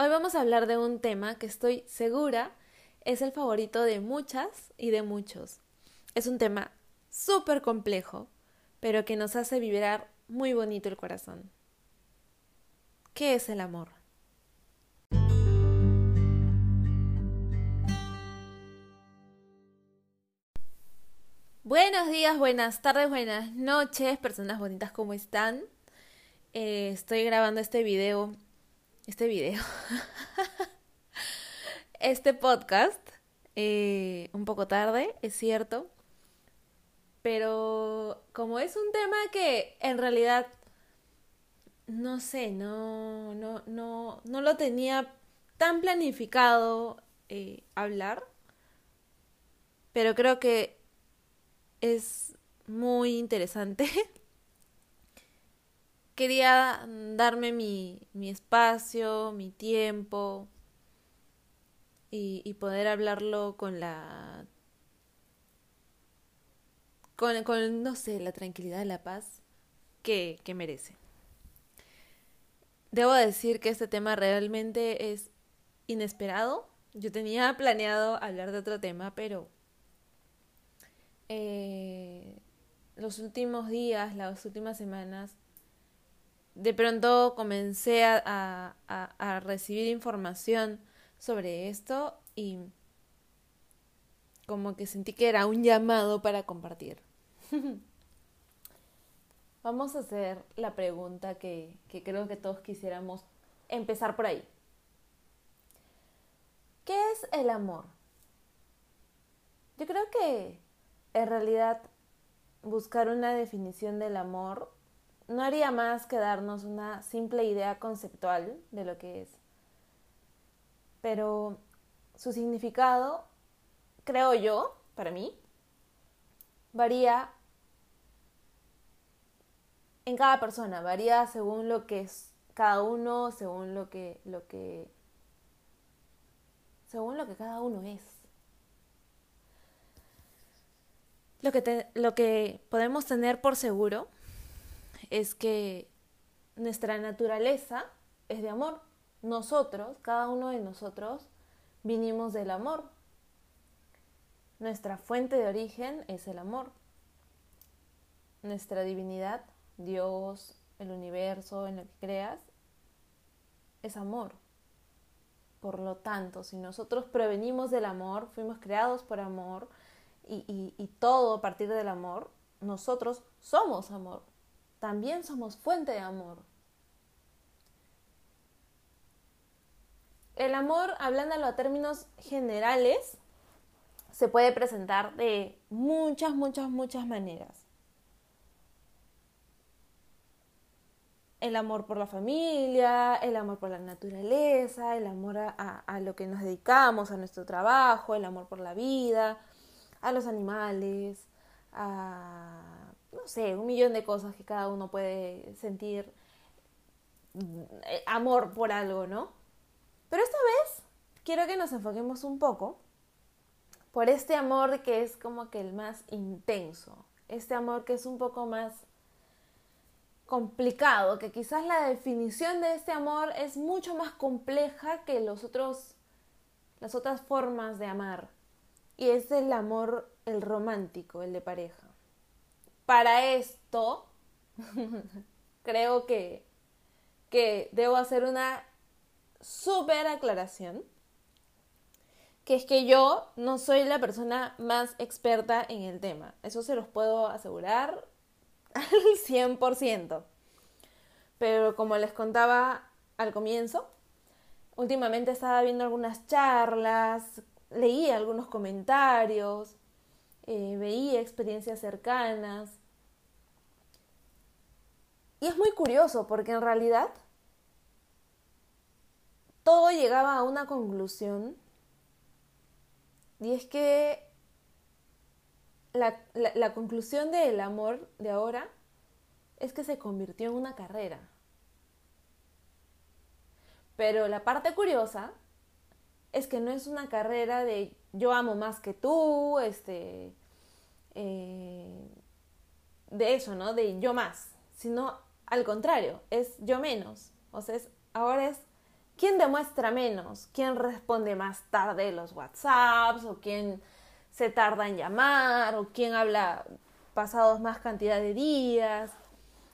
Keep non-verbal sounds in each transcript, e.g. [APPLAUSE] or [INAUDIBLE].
Hoy vamos a hablar de un tema que estoy segura es el favorito de muchas y de muchos. Es un tema súper complejo, pero que nos hace vibrar muy bonito el corazón. ¿Qué es el amor? Buenos días, buenas tardes, buenas noches, personas bonitas, ¿cómo están? Eh, estoy grabando este video, este video, [LAUGHS] este podcast, eh, un poco tarde, es cierto, pero como es un tema que en realidad, no sé, no, no, no, no lo tenía tan planificado eh, hablar, pero creo que es muy interesante. [LAUGHS] Quería darme mi, mi espacio, mi tiempo y, y, poder hablarlo con la... Con, con, no sé, la tranquilidad, la paz que, que merece. Debo decir que este tema realmente es inesperado. Yo tenía planeado hablar de otro tema, pero eh, los últimos días, las últimas semanas, de pronto comencé a, a, recibir información sobre esto y como que sentí que era un llamado para compartir. [LAUGHS] Vamos a hacer la pregunta que, que creo que todos quisiéramos empezar por ahí. ¿Qué es el amor? Yo creo que en realidad buscar una definición del amor no haría más que darnos una simple idea conceptual de lo que es. Pero su significado, creo yo, para mí, varía en cada persona, varía según lo que es cada uno, según lo que lo que según lo que cada uno es. Lo que, lo que podemos tener por seguro es que nuestra naturaleza es de amor. Nosotros, cada uno de nosotros, vinimos del amor. Nuestra fuente de origen es el amor. Nuestra divinidad, Dios, el universo, en lo que creas, es amor. Por lo tanto, si nosotros provenimos del amor, fuimos creados por amor, y, todo a partir del amor, nosotros somos amor. También somos fuente de amor. El amor, hablándolo a términos generales, se puede presentar de muchas, muchas, muchas maneras. El amor por la familia, el amor por la naturaleza, el amor a, lo que nos dedicamos, a nuestro trabajo, el amor por la vida, a los animales, a, no sé, un millón de cosas que cada uno puede sentir eh, amor por algo, ¿no? Pero esta vez quiero que nos enfoquemos un poco por este amor que es como que el más intenso, este amor que es un poco más complicado, que quizás la definición de este amor es mucho más compleja que los otros, las otras formas de amar y es el amor, el romántico, el de pareja. Para esto, [LAUGHS] creo que, que debo hacer una súper aclaración, que es que yo no soy la persona más experta en el tema. Eso se los puedo asegurar [LAUGHS] al 100%. Pero como les contaba al comienzo, últimamente estaba viendo algunas charlas leía algunos comentarios, eh, veía experiencias cercanas. Y es muy curioso porque en realidad todo llegaba a una conclusión y es que la, la conclusión del amor de ahora es que se convirtió en una carrera. Pero la parte curiosa es que no es una carrera de yo amo más que tú, este, eh, de eso, ¿no? De yo más, sino al contrario, es yo menos. O sea, ahora es ¿Quién demuestra menos? ¿Quién responde más tarde los WhatsApps? ¿O quién se tarda en llamar? ¿O quién habla pasados más cantidad de días?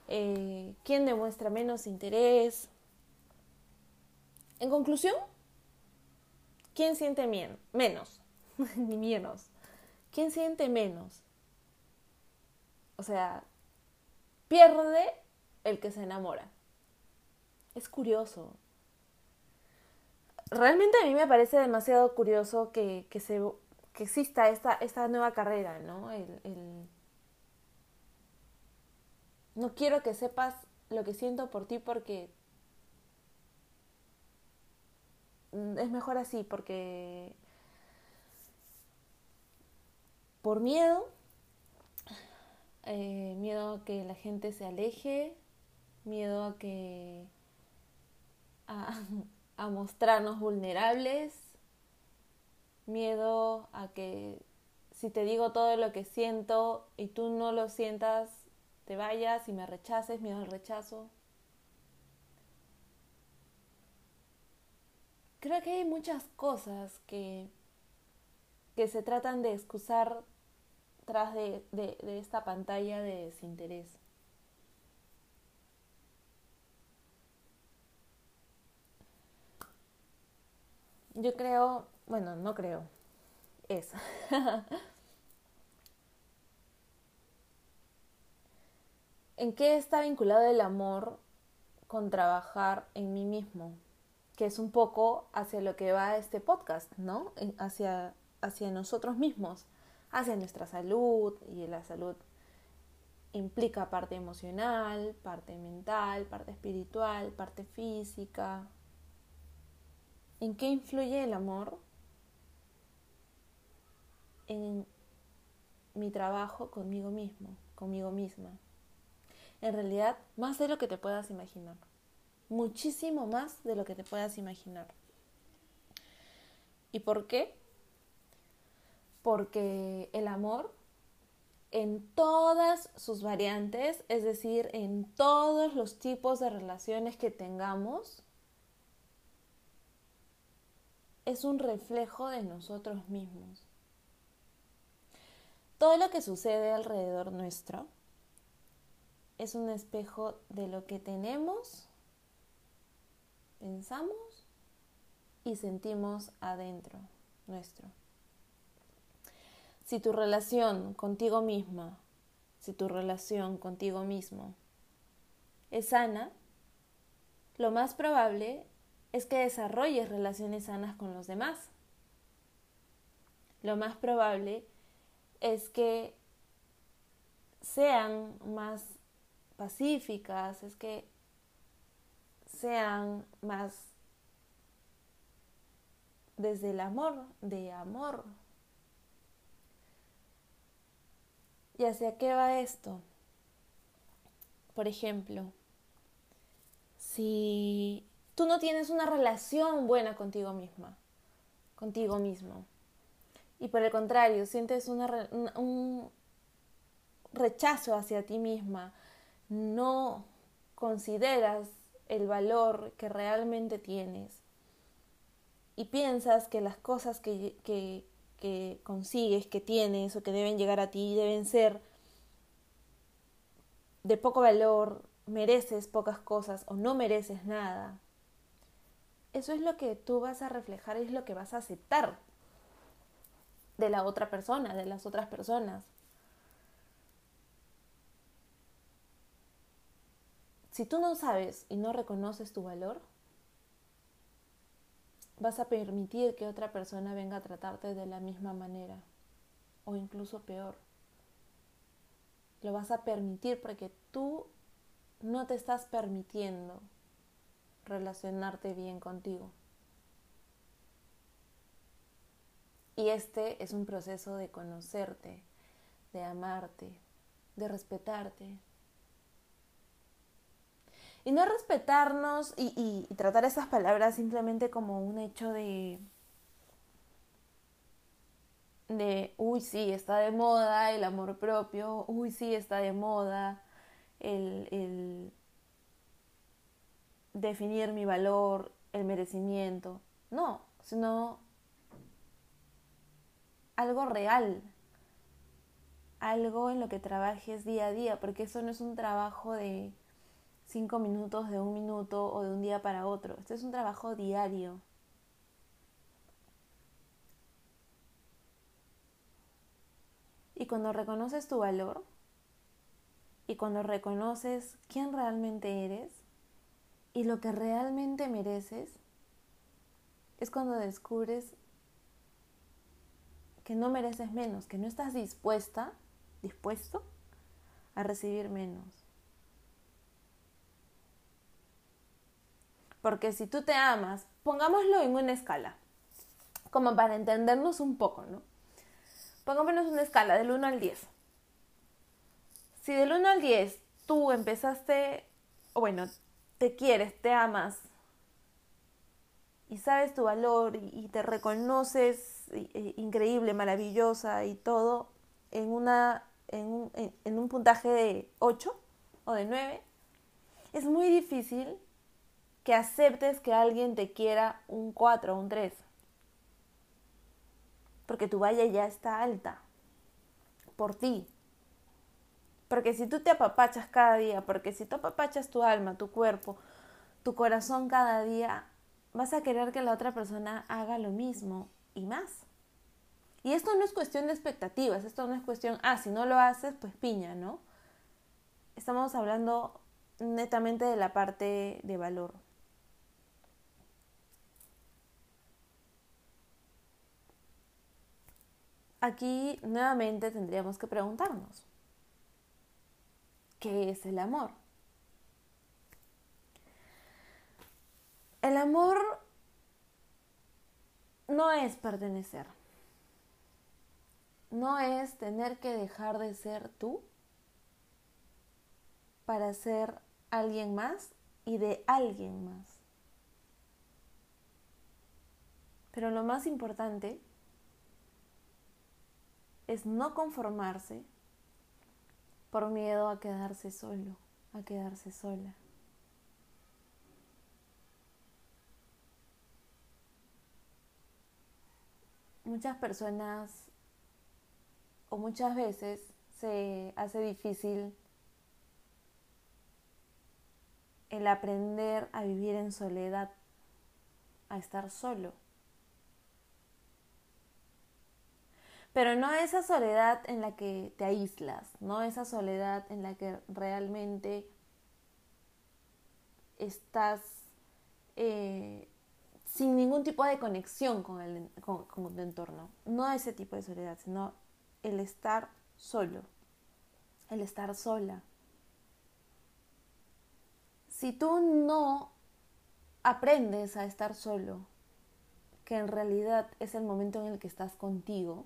Eh, ¿Quién demuestra menos interés? En conclusión, ¿quién siente menos? [LAUGHS] Ni menos. ¿Quién siente menos? O sea, pierde el que se enamora. Es curioso, realmente a mí me parece demasiado curioso que, que exista esta, esta nueva carrera, ¿no? El, No quiero que sepas lo que siento por ti porque es mejor así, porque por miedo, eh, miedo a que la gente se aleje, miedo a que... A, [LAUGHS] a mostrarnos vulnerables, miedo a que si te digo todo lo que siento y tú no lo sientas, te vayas y me rechaces, miedo al rechazo. Creo que hay muchas cosas que, que se tratan de excusar tras de, de esta pantalla de desinterés. Yo creo, bueno, no creo, es. [LAUGHS] ¿En qué está vinculado el amor con trabajar en mí mismo? Que es un poco hacia lo que va este podcast, ¿no? Hacia, hacia nosotros mismos, hacia nuestra salud y la salud implica parte emocional, parte mental, parte espiritual, parte física, ¿En qué influye el amor? En mi trabajo conmigo mismo, conmigo misma. En realidad, más de lo que te puedas imaginar. Muchísimo más de lo que te puedas imaginar. ¿Y por qué? Porque el amor en todas sus variantes, es decir, en todos los tipos de relaciones que tengamos, es un reflejo de nosotros mismos. Todo lo que sucede alrededor nuestro es un espejo de lo que tenemos, pensamos y sentimos adentro nuestro. Si tu relación contigo misma, si tu relación contigo mismo es sana, lo más probable es que desarrolles relaciones sanas con los demás. Lo más probable es que sean más pacíficas, es que sean más desde el amor, de amor. ¿Y hacia qué va esto? Por ejemplo, si tú no tienes una relación buena contigo misma, contigo mismo. Y por el contrario, sientes un rechazo hacia ti misma, no consideras el valor que realmente tienes y piensas que las cosas que, que, consigues, que tienes o que deben llegar a ti deben ser de poco valor, mereces pocas cosas o no mereces nada, eso es lo que tú vas a reflejar, es lo que vas a aceptar de la otra persona, de las otras personas. Si tú no sabes y no reconoces tu valor, vas a permitir que otra persona venga a tratarte de la misma manera o incluso peor. Lo vas a permitir porque tú no te estás permitiendo relacionarte bien contigo. Y este es un proceso de conocerte, de amarte, de respetarte. Y no respetarnos y, tratar esas palabras simplemente como un hecho de, de, uy, sí, está de moda el amor propio, uy, sí, está de moda el, el definir mi valor, el merecimiento, no, sino algo real, algo en lo que trabajes día a día, porque eso no es un trabajo de cinco minutos, de un minuto o de un día para otro, esto es un trabajo diario. Y cuando reconoces tu valor y cuando reconoces quién realmente eres y lo que realmente mereces, es cuando descubres que no mereces menos, que no estás dispuesta, dispuesto a recibir menos. Porque si tú te amas, pongámoslo en una escala, como para entendernos un poco, ¿no? Pongámonos una escala del 1 al 10. Si del 1 al 10 tú empezaste, bueno, te quieres, te amas y sabes tu valor y te reconoces increíble, maravillosa y todo en, una, en, un, en un puntaje de 8 o de 9, es muy difícil que aceptes que alguien te quiera un 4 o un 3 porque tu valla ya está alta por ti. Porque si tú te apapachas cada día, porque si tú apapachas tu alma, tu cuerpo, tu corazón cada día, vas a querer que la otra persona haga lo mismo y más. Y esto no es cuestión de expectativas, esto no es cuestión, ah, si no lo haces, pues piña, ¿no? Estamos hablando netamente de la parte de valor. Aquí nuevamente tendríamos que preguntarnos, ¿qué es el amor? El amor no es pertenecer, no es tener que dejar de ser tú para ser alguien más y de alguien más. Pero lo más importante es no conformarse por miedo a quedarse solo, a quedarse sola. Muchas personas o muchas veces se hace difícil el aprender a vivir en soledad, a estar solo. Pero no esa soledad en la que te aíslas, no esa soledad en la que realmente estás eh, sin ningún tipo de conexión con, el, con, tu entorno. No ese tipo de soledad, sino el estar solo, el estar sola. Si tú no aprendes a estar solo, que en realidad es el momento en el que estás contigo,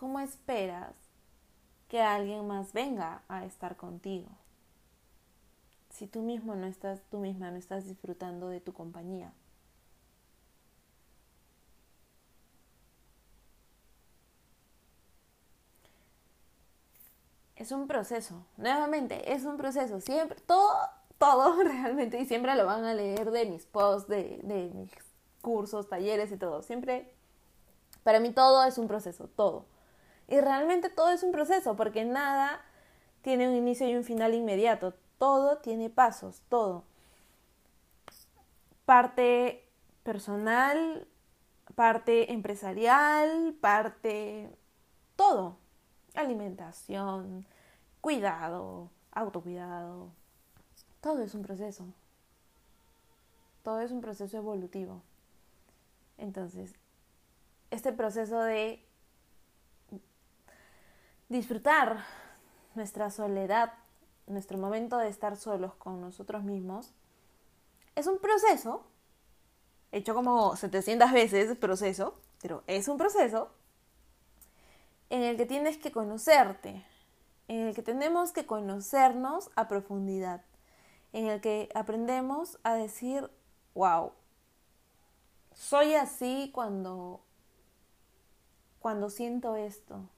¿cómo esperas que alguien más venga a estar contigo? Si tú mismo no estás, tú misma no estás disfrutando de tu compañía. Es un proceso, nuevamente, es un proceso, siempre, todo, todo [LAUGHS] realmente, y siempre lo van a leer de mis posts, de, de mis cursos, talleres y todo, siempre, para mí todo es un proceso, todo. Y realmente todo es un proceso, porque nada tiene un inicio y un final inmediato. Todo tiene pasos, todo. Parte personal, parte empresarial, parte todo. Alimentación, cuidado, autocuidado. Todo es un proceso. Todo es un proceso evolutivo. Entonces, este proceso de disfrutar nuestra soledad, nuestro momento de estar solos con nosotros mismos, es un proceso, hecho como 700 veces proceso, pero es un proceso en el que tienes que conocerte, en el que tenemos que conocernos a profundidad, en el que aprendemos a decir, wow, soy así cuando, cuando siento esto,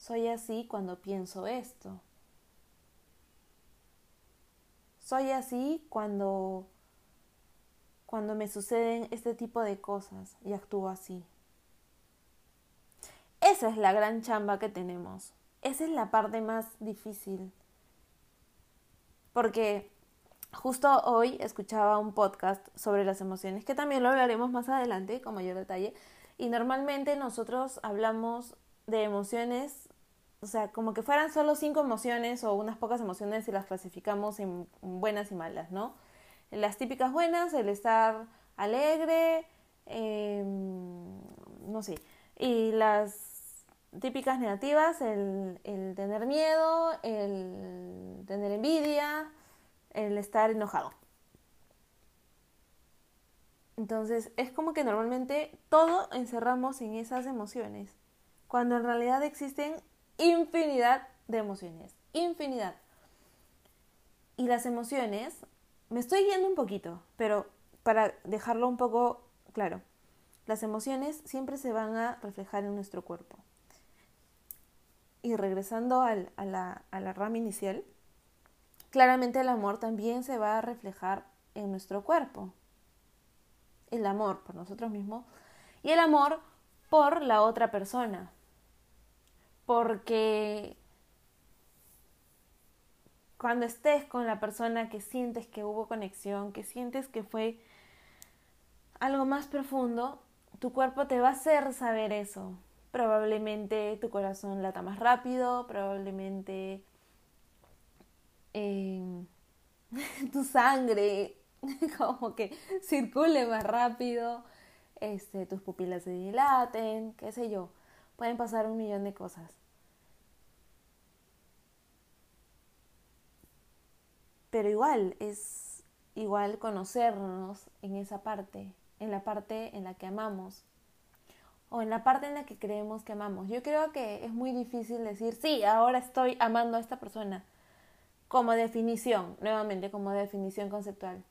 soy así cuando pienso esto. soy así cuando cuando me suceden este tipo de cosas y actúo así. Esa es la gran chamba que tenemos. Esa es la parte más difícil. Porque justo hoy escuchaba un podcast sobre las emociones, que también lo hablaremos más adelante con mayor detalle. Y normalmente nosotros hablamos de emociones, o sea, como que fueran solo cinco emociones o unas pocas emociones y las clasificamos en buenas y malas, ¿no? Las típicas buenas, el estar alegre, em, no sé, y las típicas negativas, el, el tener miedo, el tener envidia, el estar enojado. Entonces es como que normalmente todo encerramos en esas emociones, cuando en realidad existen infinidad de emociones, infinidad. Y las emociones me estoy yendo un poquito, pero para dejarlo un poco claro, las emociones siempre se van a reflejar en nuestro cuerpo. Y regresando a, la, a la rama inicial, claramente el amor también se va a reflejar en nuestro cuerpo. El amor por nosotros mismos y el amor por la otra persona. Porque cuando estés con la persona que sientes que hubo conexión, que sientes que fue algo más profundo, tu cuerpo te va a hacer saber eso. Probablemente tu corazón lata más rápido, probablemente em, [LAUGHS] tu sangre [LAUGHS] como que circule más rápido, este, tus pupilas se dilaten, qué sé yo. Pueden pasar un millón de cosas. Pero igual es igual conocernos en esa parte, en la parte en la que amamos o en la parte en la que creemos que amamos. Yo creo que es muy difícil decir, sí, ahora estoy amando a esta persona como definición, nuevamente como definición conceptual.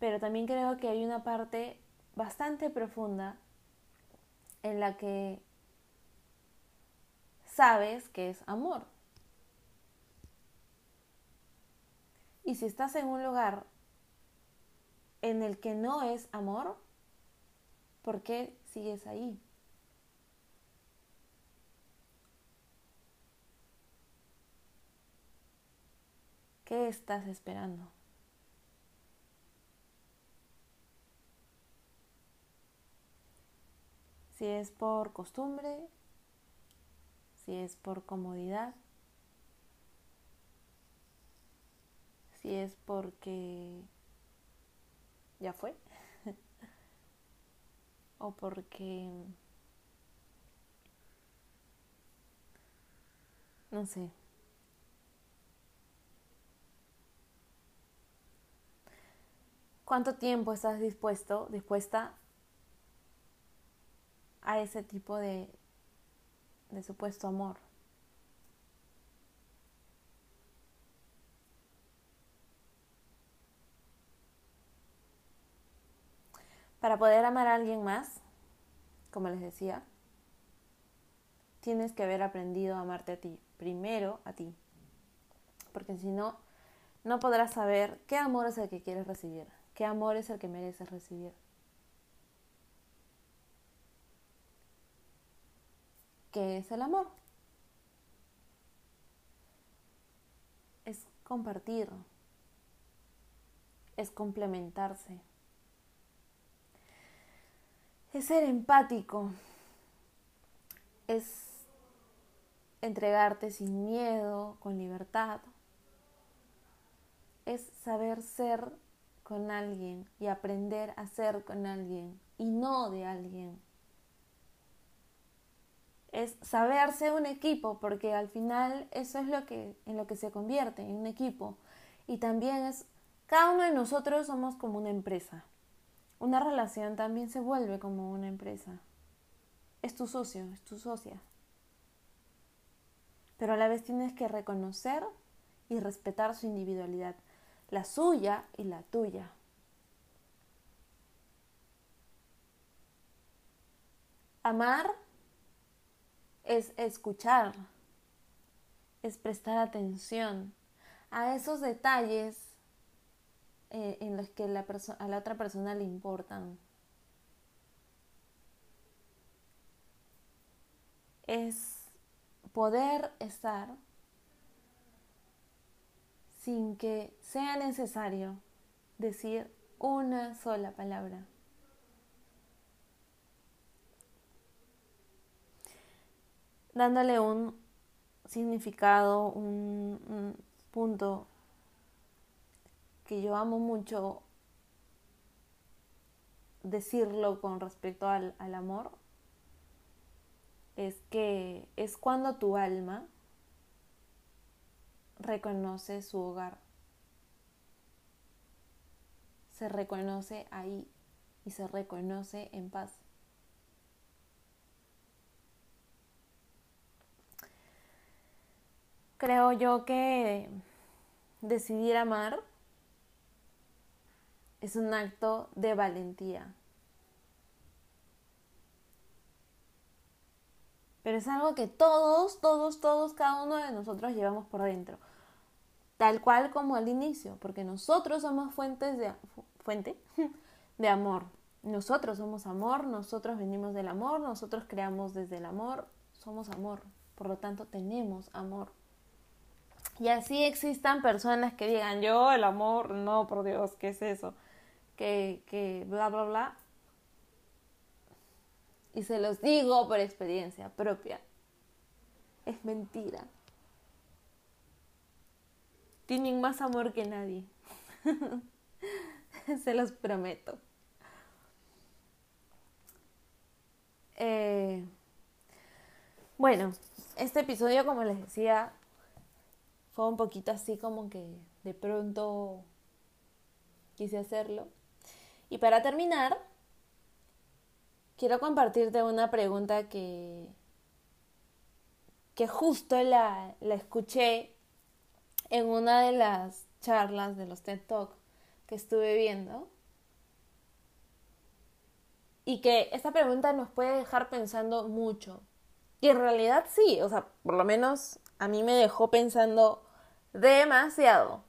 Pero también creo que hay una parte bastante profunda en la que sabes que es amor. Y si estás en un lugar en el que no es amor, ¿por qué sigues ahí? ¿Qué estás esperando? Si es por costumbre, si es por comodidad, si es porque ya fue [LAUGHS] o porque no sé. Cuánto tiempo estás dispuesto dispuesta a ese tipo de de supuesto amor Para poder amar a alguien más, como les decía, tienes que haber aprendido a amarte a ti, primero a ti. Porque si no, no podrás saber qué amor es el que quieres recibir, qué amor es el que mereces recibir. ¿Qué es el amor? Es compartir, es complementarse es ser empático, es entregarte sin miedo, con libertad, es saber ser con alguien y aprender a ser con alguien y no de alguien. Es saberse un equipo, porque al final eso es lo que en lo que se convierte, en un equipo. Y también es cada uno de nosotros somos como una empresa. Una relación también se vuelve como una empresa. Es tu socio, es tu socia. Pero a la vez tienes que reconocer y respetar su individualidad, la suya y la tuya. Amar es escuchar, es prestar atención a esos detalles eh, en los que la a la otra persona le importan. Es poder estar sin que sea necesario decir una sola palabra. Dándole un significado, un, punto que yo amo mucho decirlo con respecto al, al amor, es que es cuando tu alma reconoce su hogar. Se reconoce ahí y se reconoce en paz. Creo yo que decidir amar es un acto de valentía. Pero es algo que todos, todos, todos, cada uno de nosotros llevamos por dentro. Tal cual como al inicio, porque nosotros somos fuentes de, fuente [LAUGHS] de amor. Nosotros somos amor, nosotros venimos del amor, nosotros creamos desde el amor, somos amor. Por lo tanto, tenemos amor. Y así existan personas que digan, yo el amor, no, por Dios, ¿qué es eso? Que, bla, bla, bla. Y se los digo por experiencia propia. Es mentira. Tienen más amor que nadie. [LAUGHS] se los prometo. Eh, bueno, este episodio, como les decía, fue un poquito así como que de pronto quise hacerlo. Y para terminar, quiero compartirte una pregunta que, que justo la, la escuché en una de las charlas de los TED Talk que estuve viendo. Y que esta pregunta nos puede dejar pensando mucho. Y en realidad sí, o sea, por lo menos a mí me dejó pensando demasiado.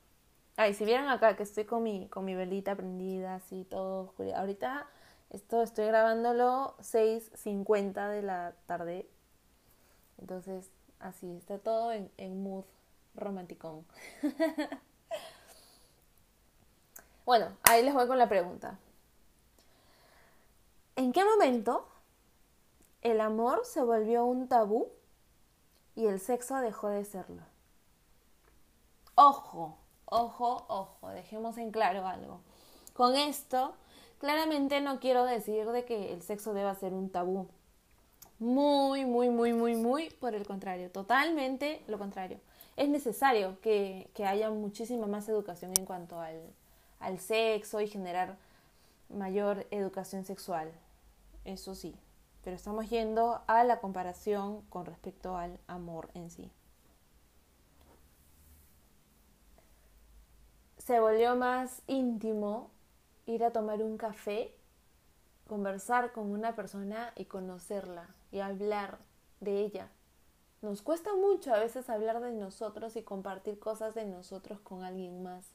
Ay, si vieran acá que estoy con mi, con mi velita prendida, así todo Ahorita esto estoy grabándolo 6.50 de la tarde. Entonces, así, está todo en, en mood romanticón. [LAUGHS] bueno, ahí les voy con la pregunta. ¿En qué momento el amor se volvió un tabú y el sexo dejó de serlo? Ojo, ojo, ojo, dejemos en claro algo. Con esto, claramente no quiero decir de que el sexo deba ser un tabú. Muy, muy, muy, muy, muy por el contrario, totalmente lo contrario. Es necesario que, haya muchísima más educación en cuanto al, al sexo y generar mayor educación sexual. Eso sí, pero estamos yendo a la comparación con respecto al amor en sí. Se volvió más íntimo ir a tomar un café, conversar con una persona y conocerla y hablar de ella. Nos cuesta mucho a veces hablar de nosotros y compartir cosas de nosotros con alguien más.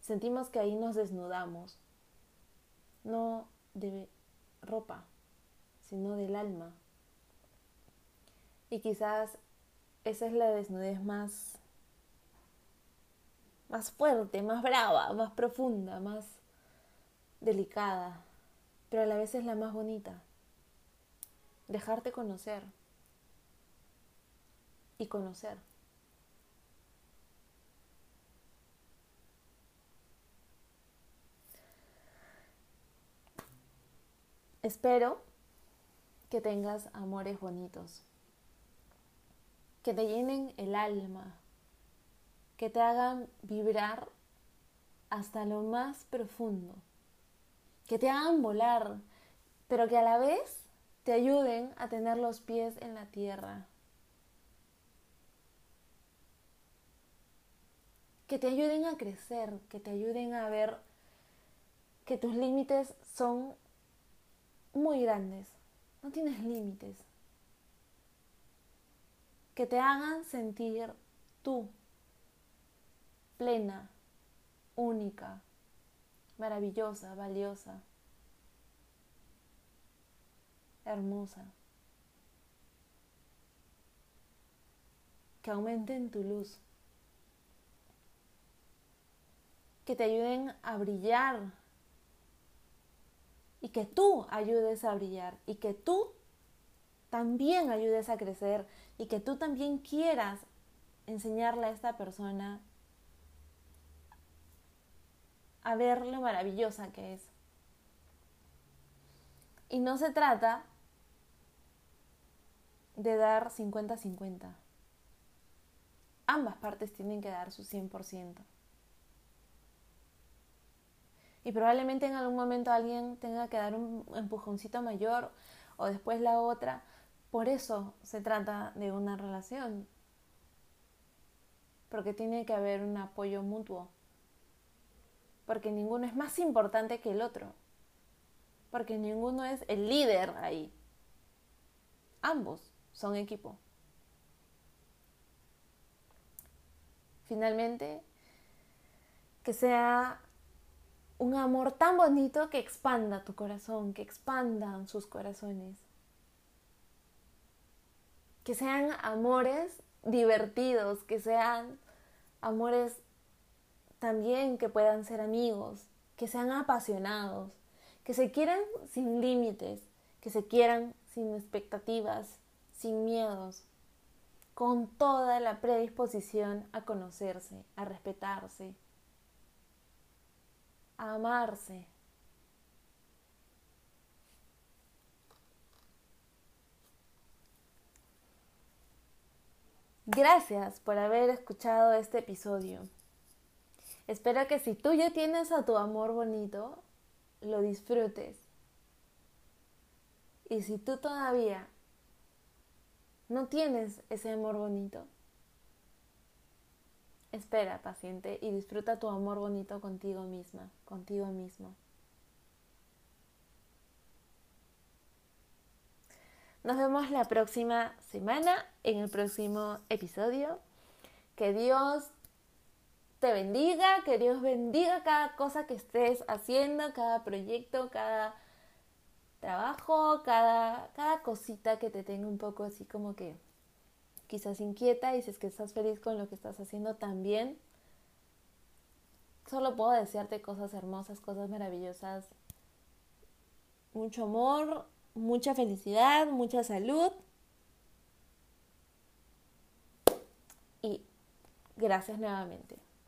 Sentimos que ahí nos desnudamos, no de ropa, sino del alma. Y quizás esa es la desnudez más más fuerte, más brava, más profunda, más delicada, pero a la vez es la más bonita. Dejarte conocer y conocer. Espero que tengas amores bonitos, que te llenen el alma, que te hagan vibrar hasta lo más profundo, que te hagan volar, pero que a la vez te ayuden a tener los pies en la tierra. Que te ayuden a crecer, que te ayuden a ver que tus límites son muy grandes. No tienes límites. Que te hagan sentir tú plena, única, maravillosa, valiosa, hermosa. Que aumenten tu luz. Que te ayuden a brillar. Y que tú ayudes a brillar. Y que tú también ayudes a crecer. Y que tú también quieras enseñarle a esta persona a ver lo maravillosa que es. Y no se trata de dar 50-50. Ambas partes tienen que dar su 100%. Y probablemente en algún momento alguien tenga que dar un empujoncito mayor o después la otra. Por eso se trata de una relación. Porque tiene que haber un apoyo mutuo porque ninguno es más importante que el otro, porque ninguno es el líder ahí. Ambos son equipo. Finalmente, que sea un amor tan bonito que expanda tu corazón, que expandan sus corazones. Que sean amores divertidos, que sean amores también que puedan ser amigos, que sean apasionados, que se quieran sin límites, que se quieran sin expectativas, sin miedos, con toda la predisposición a conocerse, a respetarse, a amarse. Gracias por haber escuchado este episodio. Espero que si tú ya tienes a tu amor bonito, lo disfrutes. Y si tú todavía no tienes ese amor bonito, espera paciente y disfruta tu amor bonito contigo misma, contigo mismo. Nos vemos la próxima semana en el próximo episodio. Que Dios te bendiga, que Dios bendiga cada cosa que estés haciendo, cada proyecto, cada trabajo, cada, cada cosita que te tenga un poco así como que quizás inquieta y si es que estás feliz con lo que estás haciendo también. Solo puedo desearte cosas hermosas, cosas maravillosas, mucho amor, mucha felicidad, mucha salud. Y gracias nuevamente.